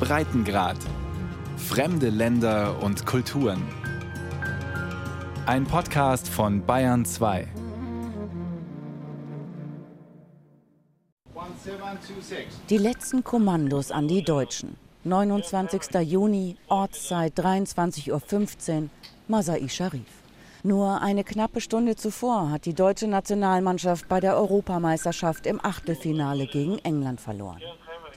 Breitengrad. Fremde Länder und Kulturen. Ein Podcast von Bayern 2. Die letzten Kommandos an die Deutschen. 29. Juni, Ortszeit 23.15 Uhr, Masai Sharif. Nur eine knappe Stunde zuvor hat die deutsche Nationalmannschaft bei der Europameisterschaft im Achtelfinale gegen England verloren.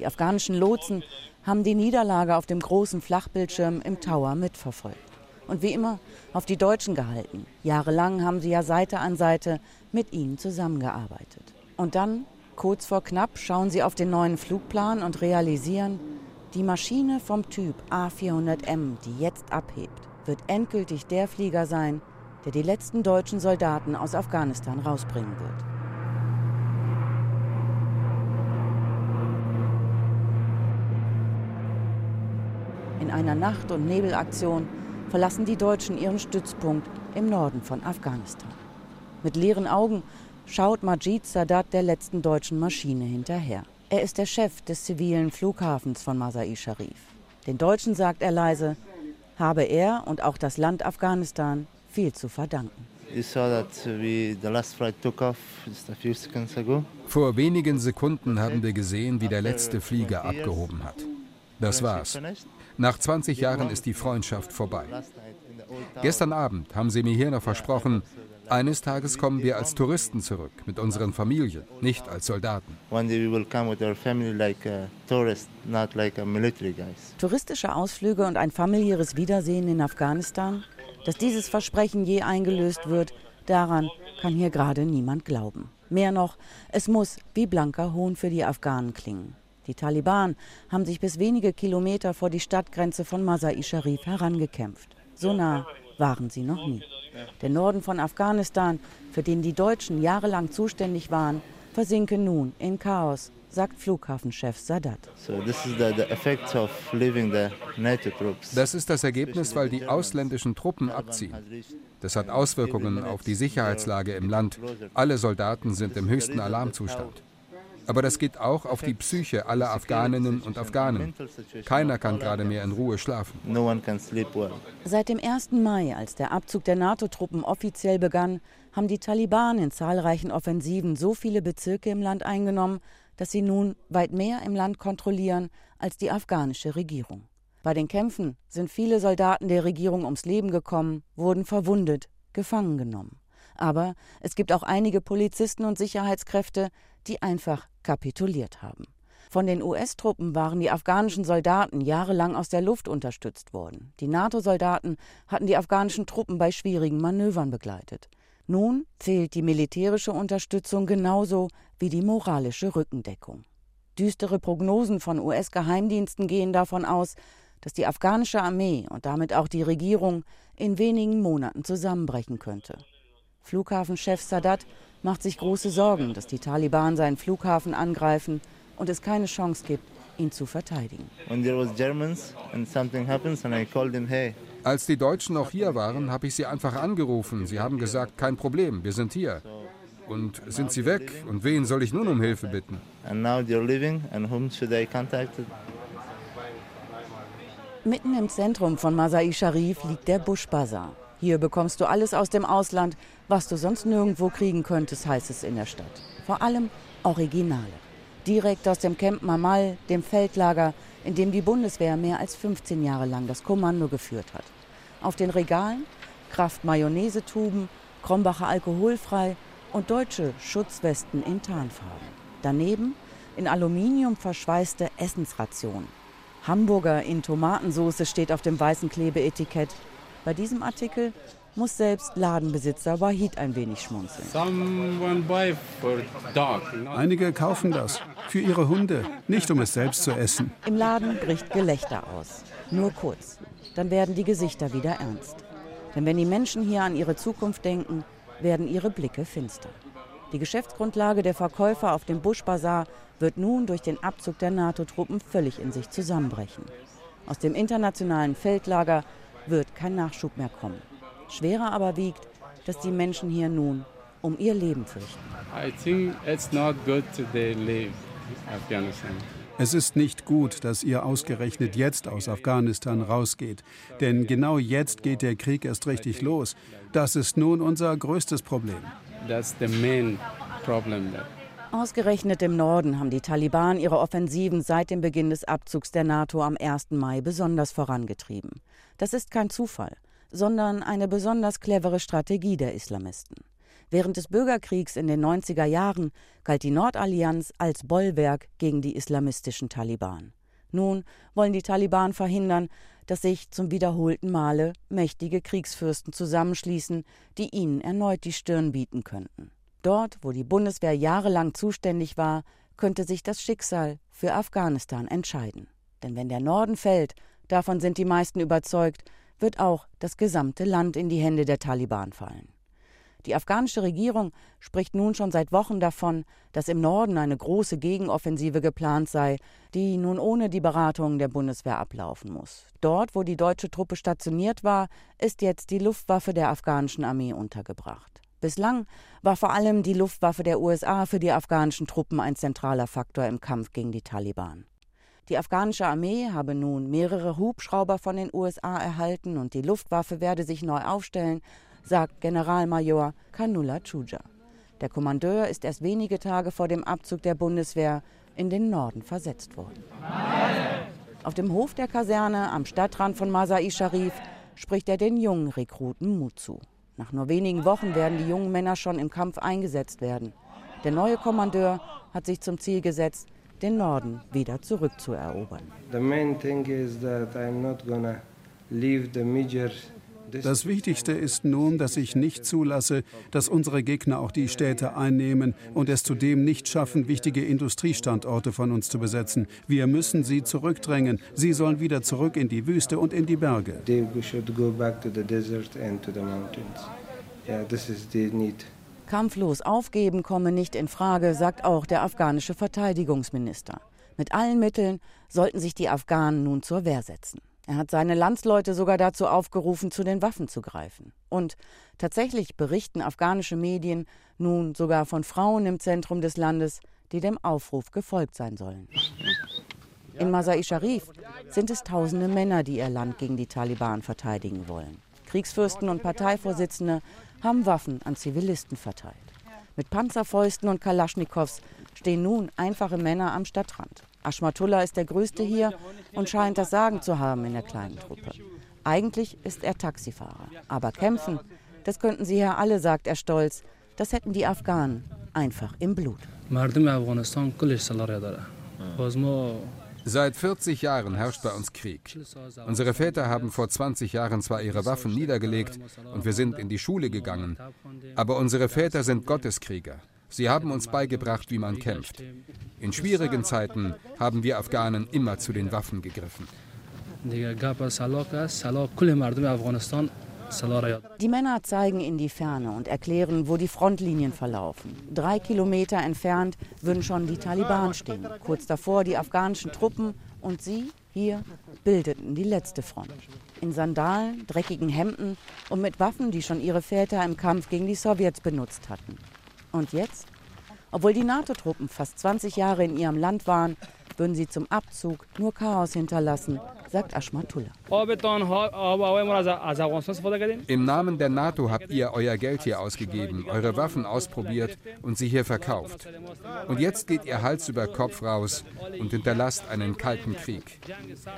Die afghanischen Lotsen haben die Niederlage auf dem großen Flachbildschirm im Tower mitverfolgt. Und wie immer auf die Deutschen gehalten. Jahrelang haben sie ja Seite an Seite mit ihnen zusammengearbeitet. Und dann, kurz vor knapp, schauen sie auf den neuen Flugplan und realisieren, die Maschine vom Typ A400M, die jetzt abhebt, wird endgültig der Flieger sein, der die letzten deutschen Soldaten aus Afghanistan rausbringen wird. In einer Nacht- und Nebelaktion verlassen die Deutschen ihren Stützpunkt im Norden von Afghanistan. Mit leeren Augen schaut Majid Sadat der letzten deutschen Maschine hinterher. Er ist der Chef des zivilen Flughafens von Masai Sharif. Den Deutschen sagt er leise, habe er und auch das Land Afghanistan viel zu verdanken. Vor wenigen Sekunden haben wir gesehen, wie der letzte Flieger abgehoben hat. Das war's. Nach 20 Jahren ist die Freundschaft vorbei. Gestern Abend haben sie mir hier noch versprochen, eines Tages kommen wir als Touristen zurück, mit unseren Familien, nicht als Soldaten. Touristische Ausflüge und ein familiäres Wiedersehen in Afghanistan dass dieses Versprechen je eingelöst wird, daran kann hier gerade niemand glauben. Mehr noch, es muss wie blanker Hohn für die Afghanen klingen. Die Taliban haben sich bis wenige Kilometer vor die Stadtgrenze von Masai Sharif herangekämpft. So nah waren sie noch nie. Der Norden von Afghanistan, für den die Deutschen jahrelang zuständig waren, versinke nun in Chaos, sagt Flughafenchef Sadat. Das ist das Ergebnis, weil die ausländischen Truppen abziehen. Das hat Auswirkungen auf die Sicherheitslage im Land. Alle Soldaten sind im höchsten Alarmzustand. Aber das geht auch auf die Psyche aller Afghaninnen und Afghanen. Keiner kann gerade mehr in Ruhe schlafen. Seit dem 1. Mai, als der Abzug der NATO-Truppen offiziell begann, haben die Taliban in zahlreichen Offensiven so viele Bezirke im Land eingenommen, dass sie nun weit mehr im Land kontrollieren als die afghanische Regierung. Bei den Kämpfen sind viele Soldaten der Regierung ums Leben gekommen, wurden verwundet, gefangen genommen. Aber es gibt auch einige Polizisten und Sicherheitskräfte, die einfach kapituliert haben. Von den US-Truppen waren die afghanischen Soldaten jahrelang aus der Luft unterstützt worden. Die NATO-Soldaten hatten die afghanischen Truppen bei schwierigen Manövern begleitet. Nun fehlt die militärische Unterstützung genauso wie die moralische Rückendeckung. Düstere Prognosen von US-Geheimdiensten gehen davon aus, dass die afghanische Armee und damit auch die Regierung in wenigen Monaten zusammenbrechen könnte. Flughafenchef Sadat macht sich große Sorgen, dass die Taliban seinen Flughafen angreifen und es keine Chance gibt, ihn zu verteidigen. Als die Deutschen noch hier waren, habe ich sie einfach angerufen. Sie haben gesagt, kein Problem, wir sind hier. Und sind sie weg? Und wen soll ich nun um Hilfe bitten? Mitten im Zentrum von Masai Sharif liegt der Bush Bazaar. Hier bekommst du alles aus dem Ausland, was du sonst nirgendwo kriegen könntest, heißt es in der Stadt. Vor allem Originale. Direkt aus dem Camp Mamal, dem Feldlager, in dem die Bundeswehr mehr als 15 Jahre lang das Kommando geführt hat. Auf den Regalen Kraft Mayonnaise-Tuben, Krombacher alkoholfrei und deutsche Schutzwesten in Tarnfarben. Daneben in Aluminium verschweißte Essensrationen. Hamburger in Tomatensauce steht auf dem weißen Klebeetikett. Bei diesem Artikel muss selbst Ladenbesitzer Wahid ein wenig schmunzeln. Einige kaufen das für ihre Hunde, nicht um es selbst zu essen. Im Laden bricht Gelächter aus. Nur kurz. Dann werden die Gesichter wieder ernst. Denn wenn die Menschen hier an ihre Zukunft denken, werden ihre Blicke finster. Die Geschäftsgrundlage der Verkäufer auf dem Busch Bazar wird nun durch den Abzug der NATO-Truppen völlig in sich zusammenbrechen. Aus dem internationalen Feldlager wird kein Nachschub mehr kommen. Schwerer aber wiegt, dass die Menschen hier nun um ihr Leben fürchten. Es ist nicht gut, dass ihr ausgerechnet jetzt aus Afghanistan rausgeht. Denn genau jetzt geht der Krieg erst richtig los. Das ist nun unser größtes Problem. That's the main problem. Ausgerechnet im Norden haben die Taliban ihre Offensiven seit dem Beginn des Abzugs der NATO am 1. Mai besonders vorangetrieben. Das ist kein Zufall, sondern eine besonders clevere Strategie der Islamisten. Während des Bürgerkriegs in den 90er Jahren galt die Nordallianz als Bollwerk gegen die islamistischen Taliban. Nun wollen die Taliban verhindern, dass sich zum wiederholten Male mächtige Kriegsfürsten zusammenschließen, die ihnen erneut die Stirn bieten könnten. Dort, wo die Bundeswehr jahrelang zuständig war, könnte sich das Schicksal für Afghanistan entscheiden. Denn wenn der Norden fällt, davon sind die meisten überzeugt, wird auch das gesamte Land in die Hände der Taliban fallen. Die afghanische Regierung spricht nun schon seit Wochen davon, dass im Norden eine große Gegenoffensive geplant sei, die nun ohne die Beratungen der Bundeswehr ablaufen muss. Dort, wo die deutsche Truppe stationiert war, ist jetzt die Luftwaffe der afghanischen Armee untergebracht. Bislang war vor allem die Luftwaffe der USA für die afghanischen Truppen ein zentraler Faktor im Kampf gegen die Taliban. Die afghanische Armee habe nun mehrere Hubschrauber von den USA erhalten und die Luftwaffe werde sich neu aufstellen, sagt Generalmajor Kanula Chuja. Der Kommandeur ist erst wenige Tage vor dem Abzug der Bundeswehr in den Norden versetzt worden. Auf dem Hof der Kaserne am Stadtrand von Masai Sharif spricht er den jungen Rekruten Mut zu. Nach nur wenigen Wochen werden die jungen Männer schon im Kampf eingesetzt werden. Der neue Kommandeur hat sich zum Ziel gesetzt, den Norden wieder zurückzuerobern. The main thing is that I'm not gonna leave the major das Wichtigste ist nun, dass ich nicht zulasse, dass unsere Gegner auch die Städte einnehmen und es zudem nicht schaffen, wichtige Industriestandorte von uns zu besetzen. Wir müssen sie zurückdrängen. Sie sollen wieder zurück in die Wüste und in die Berge. Kampflos aufgeben komme nicht in Frage, sagt auch der afghanische Verteidigungsminister. Mit allen Mitteln sollten sich die Afghanen nun zur Wehr setzen. Er hat seine Landsleute sogar dazu aufgerufen, zu den Waffen zu greifen. Und tatsächlich berichten afghanische Medien nun sogar von Frauen im Zentrum des Landes, die dem Aufruf gefolgt sein sollen. In Masai Sharif sind es tausende Männer, die ihr Land gegen die Taliban verteidigen wollen. Kriegsfürsten und Parteivorsitzende haben Waffen an Zivilisten verteilt. Mit Panzerfäusten und Kalaschnikows stehen nun einfache Männer am Stadtrand. Ashmatullah ist der Größte hier und scheint das Sagen zu haben in der kleinen Truppe. Eigentlich ist er Taxifahrer. Aber kämpfen, das könnten sie ja alle, sagt er stolz. Das hätten die Afghanen einfach im Blut. Seit 40 Jahren herrscht bei uns Krieg. Unsere Väter haben vor 20 Jahren zwar ihre Waffen niedergelegt und wir sind in die Schule gegangen, aber unsere Väter sind Gotteskrieger. Sie haben uns beigebracht, wie man kämpft. In schwierigen Zeiten haben wir Afghanen immer zu den Waffen gegriffen. Die Männer zeigen in die Ferne und erklären, wo die Frontlinien verlaufen. Drei Kilometer entfernt würden schon die Taliban stehen. Kurz davor die afghanischen Truppen und sie hier bildeten die letzte Front. In Sandalen, dreckigen Hemden und mit Waffen, die schon ihre Väter im Kampf gegen die Sowjets benutzt hatten. Und jetzt? Obwohl die NATO-Truppen fast 20 Jahre in ihrem Land waren, würden sie zum Abzug nur Chaos hinterlassen, sagt Ashmatullah. Im Namen der NATO habt ihr euer Geld hier ausgegeben, eure Waffen ausprobiert und sie hier verkauft. Und jetzt geht ihr Hals über Kopf raus und hinterlasst einen kalten Krieg.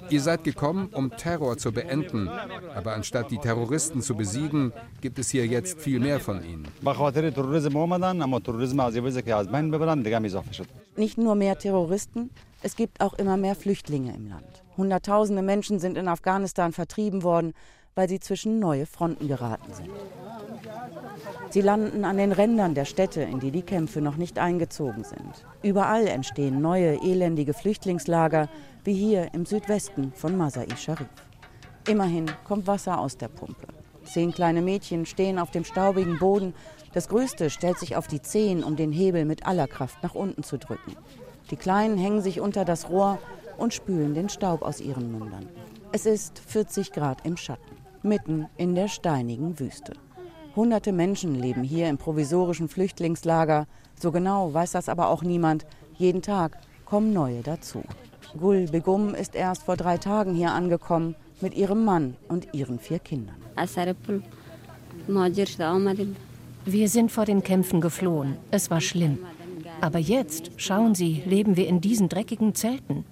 Ihr seid gekommen, um Terror zu beenden, aber anstatt die Terroristen zu besiegen, gibt es hier jetzt viel mehr von ihnen. Nicht nur mehr Terroristen, es gibt auch immer mehr Flüchtlinge im Land. Hunderttausende Menschen sind in Afghanistan vertrieben worden, weil sie zwischen neue Fronten geraten sind. Sie landen an den Rändern der Städte, in die die Kämpfe noch nicht eingezogen sind. Überall entstehen neue, elendige Flüchtlingslager, wie hier im Südwesten von Masai Sharif. Immerhin kommt Wasser aus der Pumpe. Zehn kleine Mädchen stehen auf dem staubigen Boden. Das Größte stellt sich auf die Zehen, um den Hebel mit aller Kraft nach unten zu drücken. Die Kleinen hängen sich unter das Rohr und spülen den Staub aus ihren Mündern. Es ist 40 Grad im Schatten, mitten in der steinigen Wüste. Hunderte Menschen leben hier im provisorischen Flüchtlingslager. So genau weiß das aber auch niemand. Jeden Tag kommen neue dazu. Gul Begum ist erst vor drei Tagen hier angekommen mit ihrem Mann und ihren vier Kindern. Wir sind vor den Kämpfen geflohen. Es war schlimm. Aber jetzt, schauen Sie, leben wir in diesen dreckigen Zelten.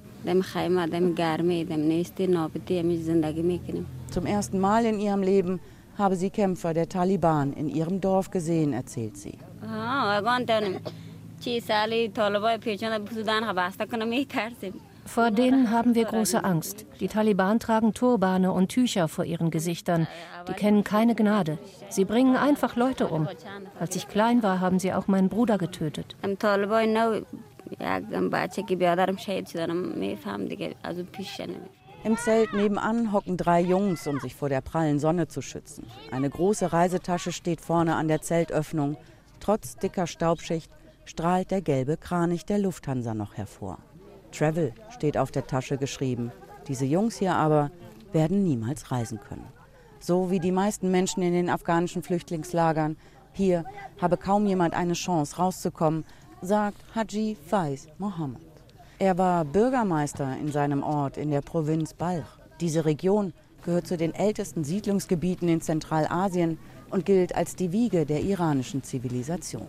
Zum ersten Mal in ihrem Leben habe sie Kämpfer der Taliban in ihrem Dorf gesehen, erzählt sie. Vor denen haben wir große Angst. Die Taliban tragen Turbane und Tücher vor ihren Gesichtern. Die kennen keine Gnade. Sie bringen einfach Leute um. Als ich klein war, haben sie auch meinen Bruder getötet. Im Zelt nebenan hocken drei Jungs, um sich vor der prallen Sonne zu schützen. Eine große Reisetasche steht vorne an der Zeltöffnung. Trotz dicker Staubschicht strahlt der gelbe Kranich der Lufthansa noch hervor. Travel steht auf der Tasche geschrieben. Diese Jungs hier aber werden niemals reisen können. So wie die meisten Menschen in den afghanischen Flüchtlingslagern. Hier habe kaum jemand eine Chance rauszukommen, sagt Haji Faiz Mohammed. Er war Bürgermeister in seinem Ort in der Provinz Balch. Diese Region gehört zu den ältesten Siedlungsgebieten in Zentralasien und gilt als die Wiege der iranischen Zivilisation.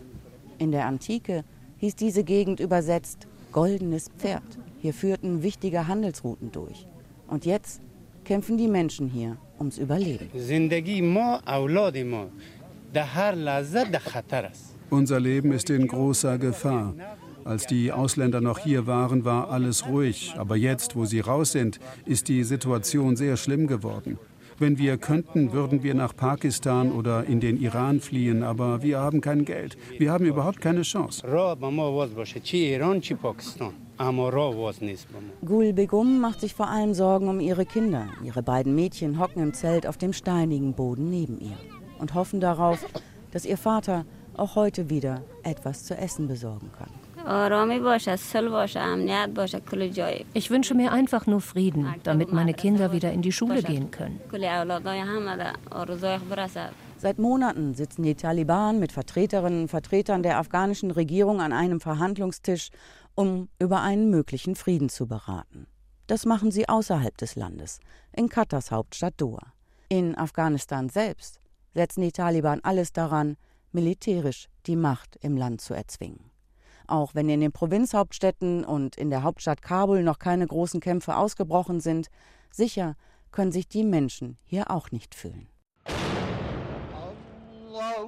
In der Antike hieß diese Gegend übersetzt goldenes Pferd. Hier führten wichtige Handelsrouten durch. Und jetzt kämpfen die Menschen hier ums Überleben. Unser Leben ist in großer Gefahr. Als die Ausländer noch hier waren, war alles ruhig. Aber jetzt, wo sie raus sind, ist die Situation sehr schlimm geworden. Wenn wir könnten, würden wir nach Pakistan oder in den Iran fliehen, aber wir haben kein Geld. Wir haben überhaupt keine Chance. Gul Begum macht sich vor allem Sorgen um ihre Kinder. Ihre beiden Mädchen hocken im Zelt auf dem steinigen Boden neben ihr und hoffen darauf, dass ihr Vater auch heute wieder etwas zu essen besorgen kann. Ich wünsche mir einfach nur Frieden, damit meine Kinder wieder in die Schule gehen können. Seit Monaten sitzen die Taliban mit Vertreterinnen und Vertretern der afghanischen Regierung an einem Verhandlungstisch, um über einen möglichen Frieden zu beraten. Das machen sie außerhalb des Landes, in Katars Hauptstadt Doha. In Afghanistan selbst setzen die Taliban alles daran, militärisch die Macht im Land zu erzwingen. Auch wenn in den Provinzhauptstädten und in der Hauptstadt Kabul noch keine großen Kämpfe ausgebrochen sind, sicher können sich die Menschen hier auch nicht fühlen.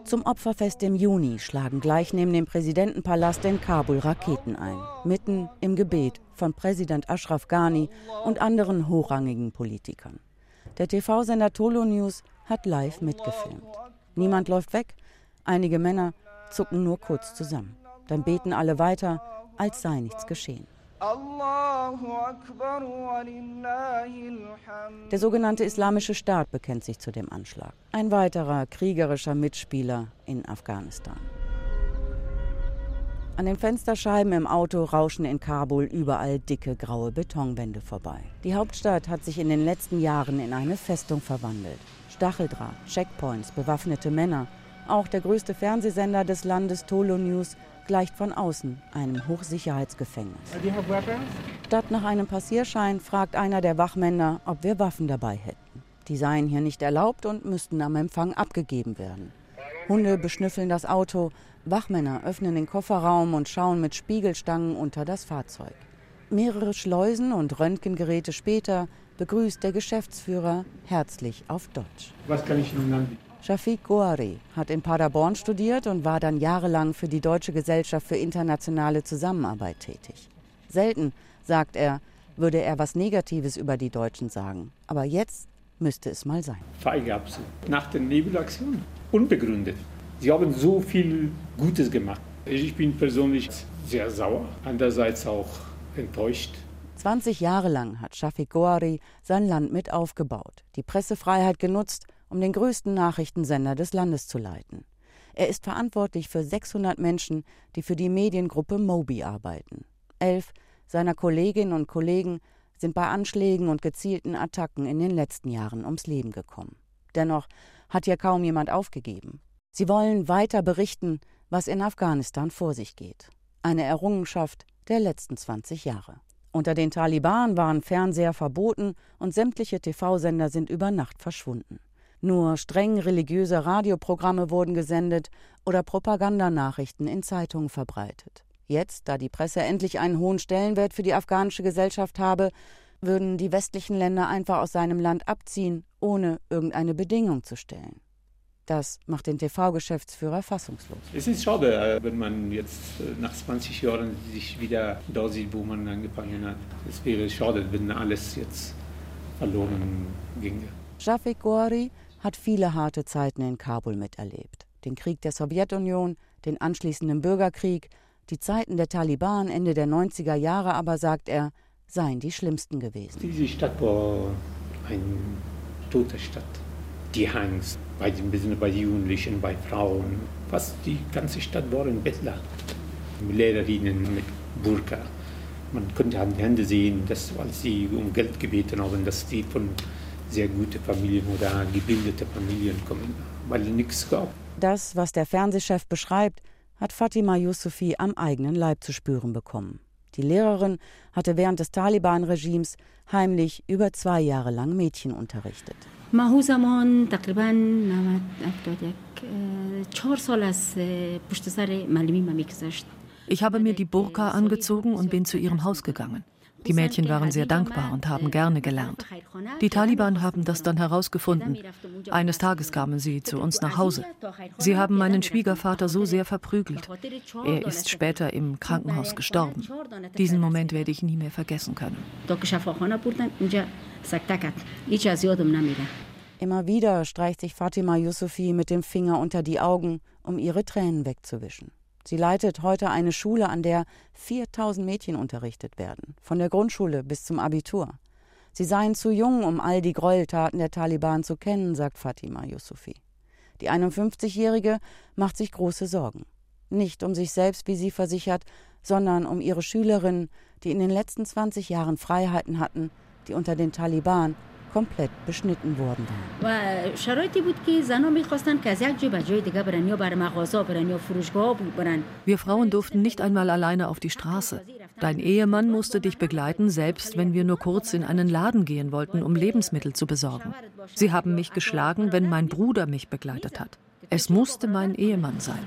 Zum Opferfest im Juni schlagen gleich neben dem Präsidentenpalast in Kabul Raketen ein, mitten im Gebet von Präsident Ashraf Ghani und anderen hochrangigen Politikern. Der TV-Sender Tolo News hat live mitgefilmt. Niemand läuft weg, einige Männer zucken nur kurz zusammen. Dann beten alle weiter, als sei nichts geschehen. Der sogenannte Islamische Staat bekennt sich zu dem Anschlag. Ein weiterer kriegerischer Mitspieler in Afghanistan. An den Fensterscheiben im Auto rauschen in Kabul überall dicke graue Betonwände vorbei. Die Hauptstadt hat sich in den letzten Jahren in eine Festung verwandelt. Stacheldraht, Checkpoints, bewaffnete Männer. Auch der größte Fernsehsender des Landes, Tolo News, gleicht von außen einem Hochsicherheitsgefängnis. Statt nach einem Passierschein fragt einer der Wachmänner, ob wir Waffen dabei hätten. Die seien hier nicht erlaubt und müssten am Empfang abgegeben werden. Hunde beschnüffeln das Auto, Wachmänner öffnen den Kofferraum und schauen mit Spiegelstangen unter das Fahrzeug. Mehrere Schleusen und Röntgengeräte später begrüßt der Geschäftsführer herzlich auf Deutsch. Was kann ich Ihnen anbieten? Shafiq Goari hat in Paderborn studiert und war dann jahrelang für die Deutsche Gesellschaft für internationale Zusammenarbeit tätig. Selten, sagt er, würde er was Negatives über die Deutschen sagen. Aber jetzt müsste es mal sein. Feigabsen. Nach der Nebelaktion. Unbegründet. Sie haben so viel Gutes gemacht. Ich bin persönlich sehr sauer, andererseits auch enttäuscht. 20 Jahre lang hat Shafiq Goari sein Land mit aufgebaut, die Pressefreiheit genutzt um den größten Nachrichtensender des Landes zu leiten. Er ist verantwortlich für 600 Menschen, die für die Mediengruppe Mobi arbeiten. Elf seiner Kolleginnen und Kollegen sind bei Anschlägen und gezielten Attacken in den letzten Jahren ums Leben gekommen. Dennoch hat hier kaum jemand aufgegeben. Sie wollen weiter berichten, was in Afghanistan vor sich geht. Eine Errungenschaft der letzten 20 Jahre. Unter den Taliban waren Fernseher verboten und sämtliche TV-Sender sind über Nacht verschwunden. Nur streng religiöse Radioprogramme wurden gesendet oder Propagandanachrichten in Zeitungen verbreitet. Jetzt, da die Presse endlich einen hohen Stellenwert für die afghanische Gesellschaft habe, würden die westlichen Länder einfach aus seinem Land abziehen, ohne irgendeine Bedingung zu stellen. Das macht den TV-Geschäftsführer fassungslos. Es ist schade, äh, wenn man jetzt äh, nach 20 Jahren sich wieder da sieht, wo man angefangen hat. Es wäre schade, wenn alles jetzt verloren ginge. Shafik Gori hat viele harte Zeiten in Kabul miterlebt. Den Krieg der Sowjetunion, den anschließenden Bürgerkrieg, die Zeiten der Taliban Ende der 90er Jahre aber, sagt er, seien die schlimmsten gewesen. Diese Stadt war eine tote Stadt. Die Angst bei den, bei Jugendlichen, bei Frauen, fast die ganze Stadt war ein Bettler. Lehrerinnen mit Burka. Man konnte an die Hände sehen, dass, als sie um Geld gebeten haben, dass die von sehr guten Familien oder gebildete Familien kommen, weil nichts gab. Das, was der Fernsehchef beschreibt, hat Fatima Yusufi am eigenen Leib zu spüren bekommen. Die Lehrerin hatte während des Taliban-Regimes heimlich über zwei Jahre lang Mädchen unterrichtet. Ich habe mir die Burka angezogen und bin zu ihrem Haus gegangen. Die Mädchen waren sehr dankbar und haben gerne gelernt. Die Taliban haben das dann herausgefunden. Eines Tages kamen sie zu uns nach Hause. Sie haben meinen Schwiegervater so sehr verprügelt. Er ist später im Krankenhaus gestorben. Diesen Moment werde ich nie mehr vergessen können. Immer wieder streicht sich Fatima Yusufi mit dem Finger unter die Augen, um ihre Tränen wegzuwischen. Sie leitet heute eine Schule, an der 4000 Mädchen unterrichtet werden, von der Grundschule bis zum Abitur. Sie seien zu jung, um all die Gräueltaten der Taliban zu kennen, sagt Fatima Yusufi. Die 51-Jährige macht sich große Sorgen. Nicht um sich selbst, wie sie versichert, sondern um ihre Schülerinnen, die in den letzten 20 Jahren Freiheiten hatten, die unter den Taliban komplett beschnitten worden waren. Wir Frauen durften nicht einmal alleine auf die Straße. Dein Ehemann musste dich begleiten, selbst wenn wir nur kurz in einen Laden gehen wollten, um Lebensmittel zu besorgen. Sie haben mich geschlagen, wenn mein Bruder mich begleitet hat. Es musste mein Ehemann sein.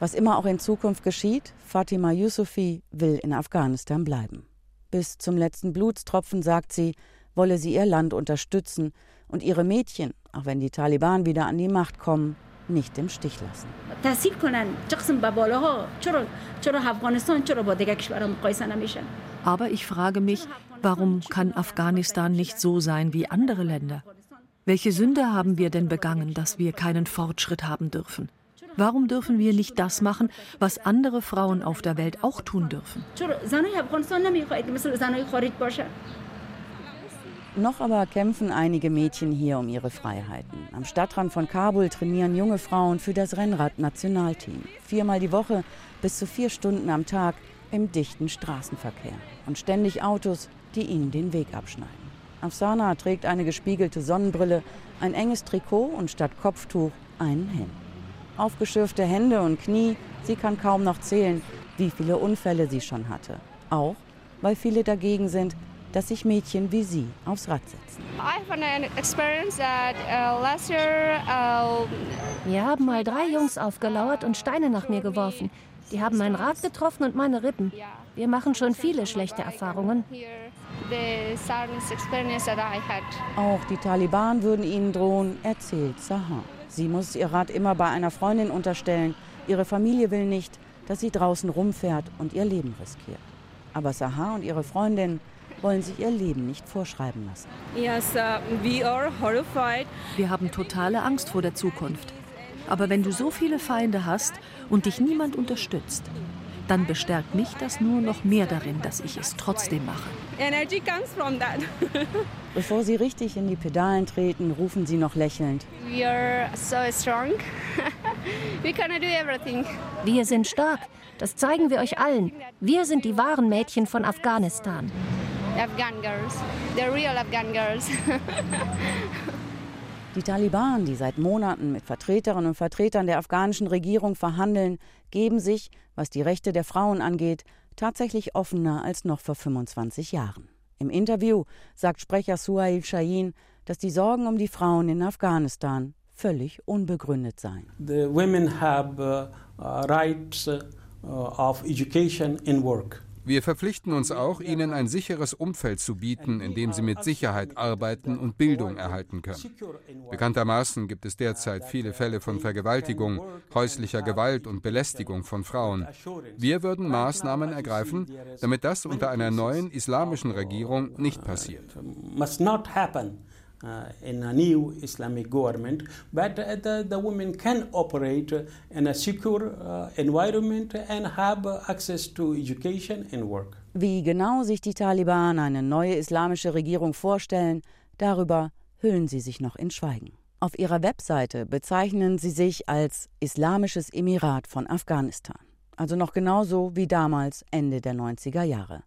Was immer auch in Zukunft geschieht, Fatima Yusufi will in Afghanistan bleiben. Bis zum letzten Blutstropfen, sagt sie, wolle sie ihr Land unterstützen und ihre Mädchen, auch wenn die Taliban wieder an die Macht kommen, nicht im Stich lassen. Aber ich frage mich, warum kann Afghanistan nicht so sein wie andere Länder? Welche Sünde haben wir denn begangen, dass wir keinen Fortschritt haben dürfen? Warum dürfen wir nicht das machen, was andere Frauen auf der Welt auch tun dürfen? Noch aber kämpfen einige Mädchen hier um ihre Freiheiten. Am Stadtrand von Kabul trainieren junge Frauen für das Rennrad-Nationalteam. Viermal die Woche, bis zu vier Stunden am Tag im dichten Straßenverkehr. Und ständig Autos, die ihnen den Weg abschneiden. Afsana trägt eine gespiegelte Sonnenbrille, ein enges Trikot und statt Kopftuch einen Helm aufgeschürfte Hände und Knie. Sie kann kaum noch zählen, wie viele Unfälle sie schon hatte. Auch weil viele dagegen sind, dass sich Mädchen wie sie aufs Rad setzen. Uh, mir haben mal drei Jungs aufgelauert und Steine nach mir geworfen. Die haben mein Rad getroffen und meine Rippen. Wir machen schon viele schlechte Erfahrungen. Auch die Taliban würden ihnen drohen, erzählt Sahar. Sie muss ihr Rad immer bei einer Freundin unterstellen. Ihre Familie will nicht, dass sie draußen rumfährt und ihr Leben riskiert. Aber Sahar und ihre Freundin wollen sich ihr Leben nicht vorschreiben lassen. Yes, uh, we are horrified. Wir haben totale Angst vor der Zukunft. Aber wenn du so viele Feinde hast und dich niemand unterstützt, dann bestärkt mich das nur noch mehr darin, dass ich es trotzdem mache. Energy comes from that. Bevor sie richtig in die Pedalen treten, rufen sie noch lächelnd. We are so strong. We can do everything. Wir sind stark. Das zeigen wir euch allen. Wir sind die wahren Mädchen von Afghanistan. Afghan girls. The real Afghan girls. Die Taliban, die seit Monaten mit Vertreterinnen und Vertretern der afghanischen Regierung verhandeln, geben sich, was die Rechte der Frauen angeht, tatsächlich offener als noch vor 25 Jahren. Im Interview sagt Sprecher Suhail Shahin, dass die Sorgen um die Frauen in Afghanistan völlig unbegründet seien. The women have uh, rights uh, of education and work. Wir verpflichten uns auch, ihnen ein sicheres Umfeld zu bieten, in dem sie mit Sicherheit arbeiten und Bildung erhalten können. Bekanntermaßen gibt es derzeit viele Fälle von Vergewaltigung, häuslicher Gewalt und Belästigung von Frauen. Wir würden Maßnahmen ergreifen, damit das unter einer neuen islamischen Regierung nicht passiert. Uh, in a new Islamic government, but uh, the, the women can operate in a secure uh, environment and have access to education and work. Wie genau sich die Taliban eine neue islamische Regierung vorstellen, darüber hüllen sie sich noch in Schweigen. Auf ihrer Webseite bezeichnen sie sich als Islamisches Emirat von Afghanistan, also noch genauso wie damals Ende der 90er Jahre.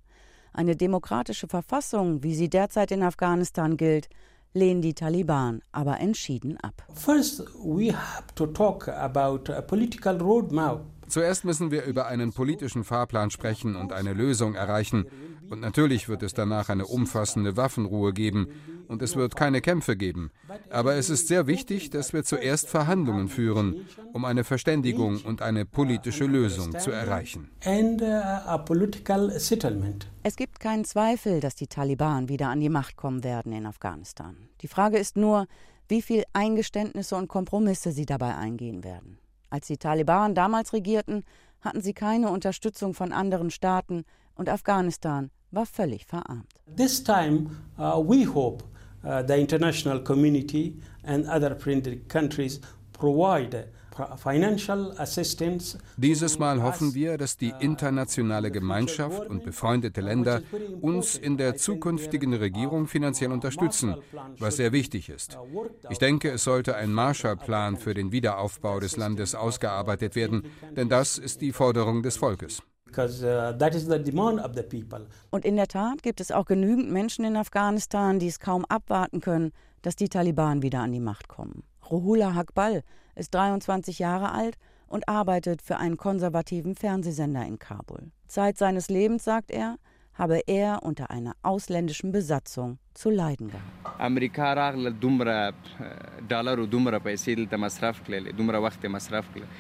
Eine demokratische Verfassung, wie sie derzeit in Afghanistan gilt, lehnen die Taliban aber entschieden ab. First, we have to talk about a political roadmap. Zuerst müssen wir über einen politischen Fahrplan sprechen und eine Lösung erreichen. Und natürlich wird es danach eine umfassende Waffenruhe geben und es wird keine Kämpfe geben. Aber es ist sehr wichtig, dass wir zuerst Verhandlungen führen, um eine Verständigung und eine politische Lösung zu erreichen. Es gibt keinen Zweifel, dass die Taliban wieder an die Macht kommen werden in Afghanistan. Die Frage ist nur, wie viel Eingeständnisse und Kompromisse sie dabei eingehen werden. Als die Taliban damals regierten, hatten sie keine Unterstützung von anderen Staaten und Afghanistan war völlig verarmt. This time uh, we hope uh, the international community and other friendly countries provide dieses Mal hoffen wir, dass die internationale Gemeinschaft und befreundete Länder uns in der zukünftigen Regierung finanziell unterstützen, was sehr wichtig ist. Ich denke, es sollte ein Marshallplan für den Wiederaufbau des Landes ausgearbeitet werden, denn das ist die Forderung des Volkes. Uh, und in der Tat gibt es auch genügend Menschen in Afghanistan, die es kaum abwarten können, dass die Taliban wieder an die Macht kommen. Rohullah Hakbal ist 23 Jahre alt und arbeitet für einen konservativen Fernsehsender in Kabul. Zeit seines Lebens, sagt er, habe er unter einer ausländischen Besatzung zu leiden gehabt.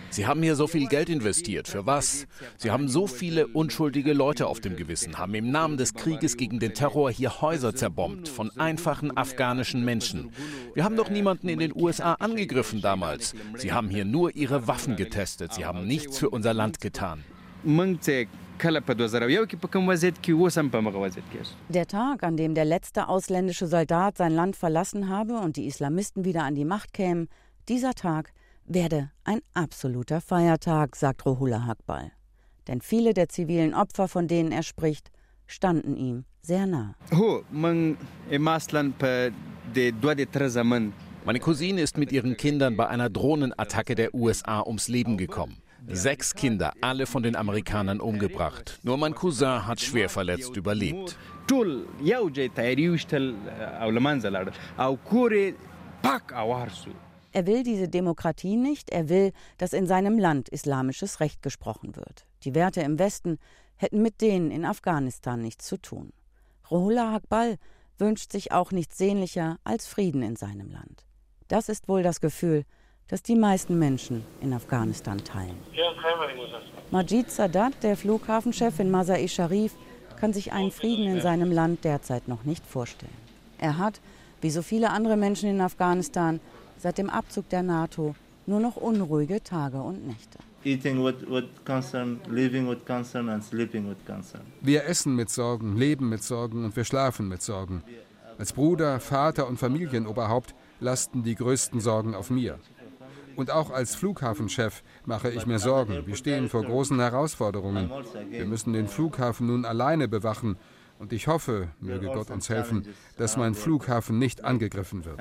Sie haben hier so viel Geld investiert. Für was? Sie haben so viele unschuldige Leute auf dem Gewissen, haben im Namen des Krieges gegen den Terror hier Häuser zerbombt von einfachen afghanischen Menschen. Wir haben doch niemanden in den USA angegriffen damals. Sie haben hier nur ihre Waffen getestet. Sie haben nichts für unser Land getan. Der Tag, an dem der letzte ausländische Soldat sein Land verlassen habe und die Islamisten wieder an die Macht kämen, dieser Tag werde ein absoluter Feiertag, sagt Rohullah Hakbal. Denn viele der zivilen Opfer, von denen er spricht, standen ihm sehr nah. Meine Cousine ist mit ihren Kindern bei einer Drohnenattacke der USA ums Leben gekommen. Sechs Kinder, alle von den Amerikanern umgebracht. Nur mein Cousin hat schwer verletzt überlebt. Er will diese Demokratie nicht, er will, dass in seinem Land islamisches Recht gesprochen wird. Die Werte im Westen hätten mit denen in Afghanistan nichts zu tun. Rohullah Hakbal wünscht sich auch nichts sehnlicher als Frieden in seinem Land. Das ist wohl das Gefühl, das die meisten Menschen in Afghanistan teilen. Majid Sadat, der Flughafenchef in Masai Sharif, kann sich einen Frieden in seinem Land derzeit noch nicht vorstellen. Er hat, wie so viele andere Menschen in Afghanistan, seit dem Abzug der NATO nur noch unruhige Tage und Nächte. Wir essen mit Sorgen, leben mit Sorgen und wir schlafen mit Sorgen. Als Bruder, Vater und Familienoberhaupt lasten die größten Sorgen auf mir. Und auch als Flughafenchef mache ich mir Sorgen. Wir stehen vor großen Herausforderungen. Wir müssen den Flughafen nun alleine bewachen. Und ich hoffe, möge Gott uns helfen, dass mein Flughafen nicht angegriffen wird.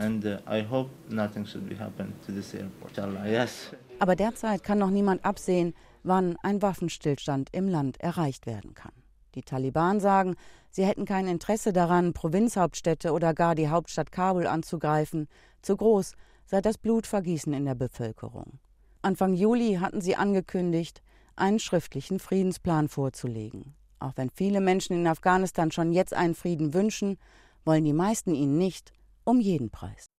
Aber derzeit kann noch niemand absehen, wann ein Waffenstillstand im Land erreicht werden kann. Die Taliban sagen, sie hätten kein Interesse daran, Provinzhauptstädte oder gar die Hauptstadt Kabul anzugreifen. Zu groß sei das Blutvergießen in der Bevölkerung. Anfang Juli hatten sie angekündigt, einen schriftlichen Friedensplan vorzulegen. Auch wenn viele Menschen in Afghanistan schon jetzt einen Frieden wünschen, wollen die meisten ihn nicht um jeden Preis.